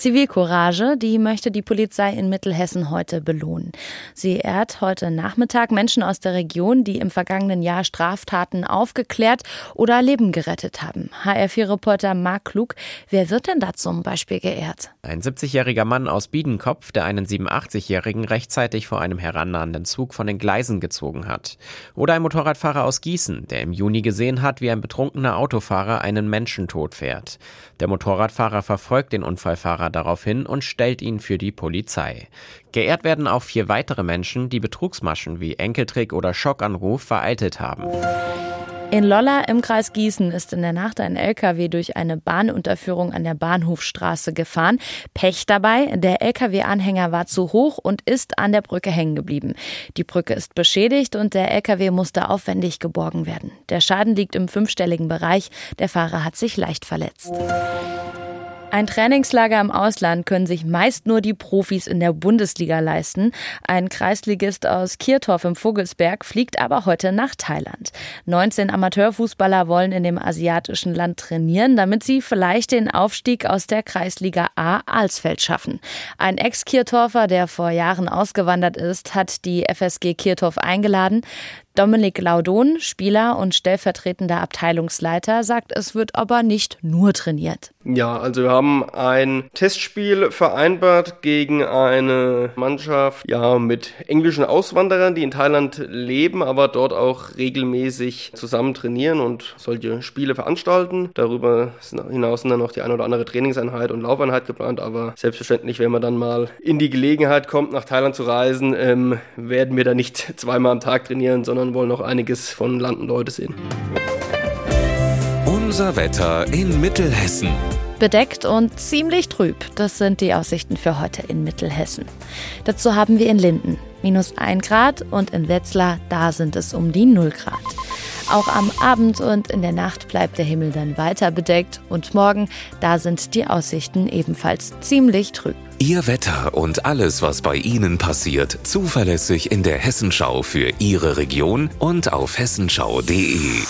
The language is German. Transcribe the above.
Zivilcourage, die möchte die Polizei in Mittelhessen heute belohnen. Sie ehrt heute Nachmittag Menschen aus der Region, die im vergangenen Jahr Straftaten aufgeklärt oder Leben gerettet haben. HR4-Reporter Marc Klug, wer wird denn da zum Beispiel geehrt? Ein 70-jähriger Mann aus Biedenkopf, der einen 87-jährigen rechtzeitig vor einem herannahenden Zug von den Gleisen gezogen hat. Oder ein Motorradfahrer aus Gießen, der im Juni gesehen hat, wie ein betrunkener Autofahrer einen Menschen totfährt. Der Motorradfahrer verfolgt den Unfallfahrer daraufhin und stellt ihn für die Polizei. Geehrt werden auch vier weitere Menschen, die Betrugsmaschen wie Enkeltrick oder Schockanruf vereitelt haben. In Lolla im Kreis Gießen ist in der Nacht ein LKW durch eine Bahnunterführung an der Bahnhofstraße gefahren. Pech dabei, der LKW-Anhänger war zu hoch und ist an der Brücke hängen geblieben. Die Brücke ist beschädigt und der LKW musste aufwendig geborgen werden. Der Schaden liegt im fünfstelligen Bereich. Der Fahrer hat sich leicht verletzt. Ein Trainingslager im Ausland können sich meist nur die Profis in der Bundesliga leisten. Ein Kreisligist aus Kirtorf im Vogelsberg fliegt aber heute nach Thailand. 19 Amateurfußballer wollen in dem asiatischen Land trainieren, damit sie vielleicht den Aufstieg aus der Kreisliga A Alsfeld schaffen. Ein Ex-Kirtorfer, der vor Jahren ausgewandert ist, hat die FSG Kirtorf eingeladen. Dominik Laudon, Spieler und stellvertretender Abteilungsleiter, sagt, es wird aber nicht nur trainiert. Ja, also wir haben ein Testspiel vereinbart gegen eine Mannschaft ja mit englischen Auswanderern, die in Thailand leben, aber dort auch regelmäßig zusammen trainieren und solche Spiele veranstalten. Darüber hinaus sind dann noch die eine oder andere Trainingseinheit und Laufeinheit geplant, aber selbstverständlich, wenn man dann mal in die Gelegenheit kommt, nach Thailand zu reisen, ähm, werden wir da nicht zweimal am Tag trainieren, sondern sondern wollen noch einiges von Land und Leute sehen. Unser Wetter in Mittelhessen. Bedeckt und ziemlich trüb. Das sind die Aussichten für heute in Mittelhessen. Dazu haben wir in Linden minus 1 Grad und in Wetzlar, da sind es um die 0 Grad. Auch am Abend und in der Nacht bleibt der Himmel dann weiter bedeckt und morgen, da sind die Aussichten ebenfalls ziemlich trüb. Ihr Wetter und alles, was bei Ihnen passiert, zuverlässig in der Hessenschau für Ihre Region und auf hessenschau.de.